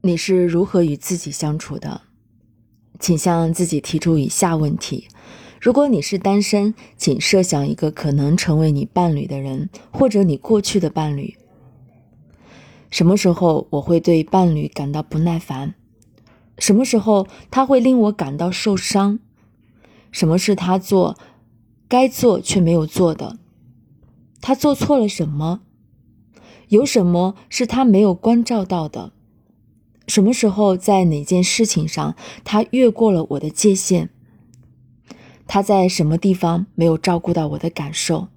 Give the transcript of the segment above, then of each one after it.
你是如何与自己相处的？请向自己提出以下问题：如果你是单身，请设想一个可能成为你伴侣的人，或者你过去的伴侣。什么时候我会对伴侣感到不耐烦？什么时候他会令我感到受伤？什么是他做该做却没有做的？他做错了什么？有什么是他没有关照到的？什么时候在哪件事情上他越过了我的界限？他在什么地方没有照顾到我的感受？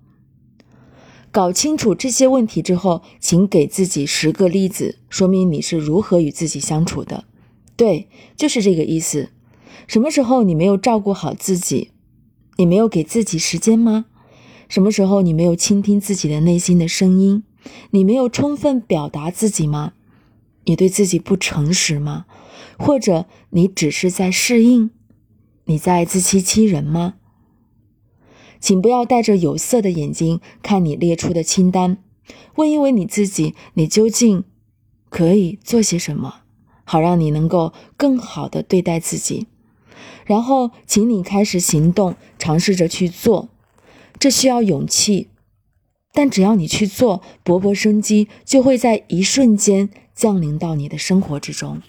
搞清楚这些问题之后，请给自己十个例子，说明你是如何与自己相处的。对，就是这个意思。什么时候你没有照顾好自己？你没有给自己时间吗？什么时候你没有倾听自己的内心的声音？你没有充分表达自己吗？你对自己不诚实吗？或者你只是在适应？你在自欺欺人吗？请不要带着有色的眼睛看你列出的清单，问一问你自己：你究竟可以做些什么，好让你能够更好的对待自己。然后，请你开始行动，尝试着去做。这需要勇气，但只要你去做，勃勃生机就会在一瞬间降临到你的生活之中。